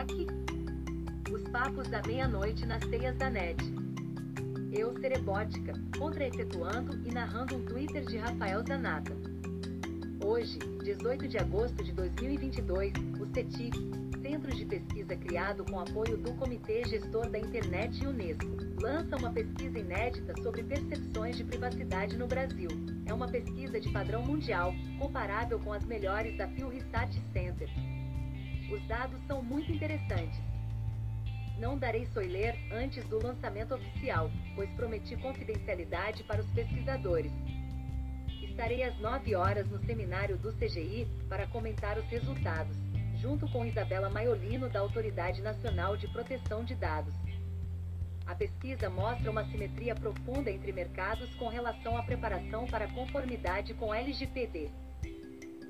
Perigos da meia-noite nas teias da net. Eu, Cerebótica, contra-efetuando e narrando um Twitter de Rafael Zanata. Hoje, 18 de agosto de 2022, o CETIC, Centro de Pesquisa criado com apoio do Comitê Gestor da Internet e Unesco, lança uma pesquisa inédita sobre percepções de privacidade no Brasil. É uma pesquisa de padrão mundial, comparável com as melhores da Pew Research Center. Os dados são muito interessantes. Não darei spoiler antes do lançamento oficial, pois prometi confidencialidade para os pesquisadores. Estarei às 9 horas no seminário do CGI para comentar os resultados, junto com Isabela Maiolino da Autoridade Nacional de Proteção de Dados. A pesquisa mostra uma simetria profunda entre mercados com relação à preparação para conformidade com LGPD.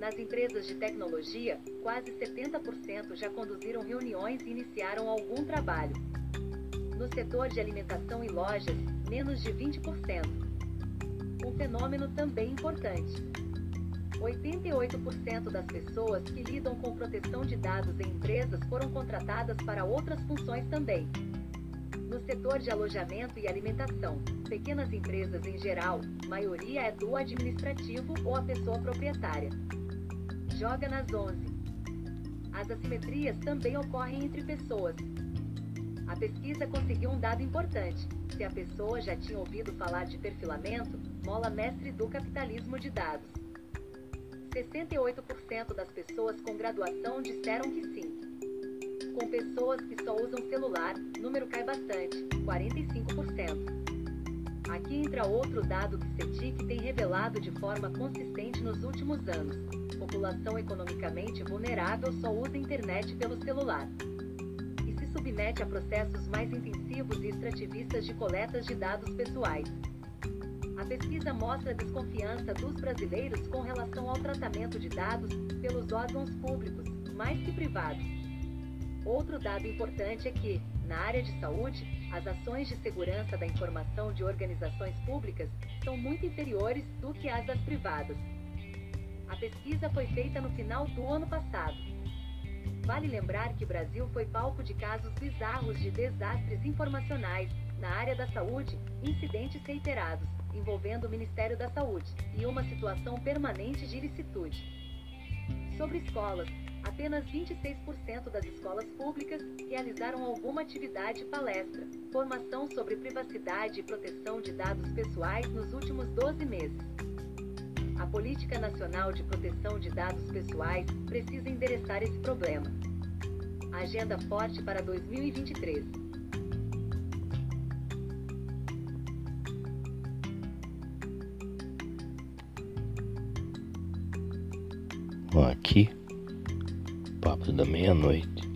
Nas empresas de tecnologia, quase 70% já conduziram reuniões e iniciaram algum trabalho. No setor de alimentação e lojas, menos de 20%. Um fenômeno também importante. 88% das pessoas que lidam com proteção de dados em empresas foram contratadas para outras funções também. No setor de alojamento e alimentação, pequenas empresas em geral, maioria é do administrativo ou a pessoa proprietária joga nas 11. As assimetrias também ocorrem entre pessoas. A pesquisa conseguiu um dado importante. Se a pessoa já tinha ouvido falar de perfilamento, mola mestre do capitalismo de dados. 68% das pessoas com graduação disseram que sim. Pessoas que só usam celular, número cai bastante, 45%. Aqui entra outro dado que CETIC tem revelado de forma consistente nos últimos anos. População economicamente vulnerável só usa internet pelo celular. E se submete a processos mais intensivos e extrativistas de coletas de dados pessoais. A pesquisa mostra a desconfiança dos brasileiros com relação ao tratamento de dados pelos órgãos públicos, mais que privados. Outro dado importante é que, na área de saúde, as ações de segurança da informação de organizações públicas são muito inferiores do que as das privadas. A pesquisa foi feita no final do ano passado. Vale lembrar que o Brasil foi palco de casos bizarros de desastres informacionais na área da saúde, incidentes reiterados, envolvendo o Ministério da Saúde, e uma situação permanente de ilicitude. Sobre escolas, apenas 26% das escolas públicas realizaram alguma atividade palestra, formação sobre privacidade e proteção de dados pessoais nos últimos 12 meses. A Política Nacional de Proteção de Dados Pessoais precisa endereçar esse problema. Agenda forte para 2023. Aqui papo da meia-noite.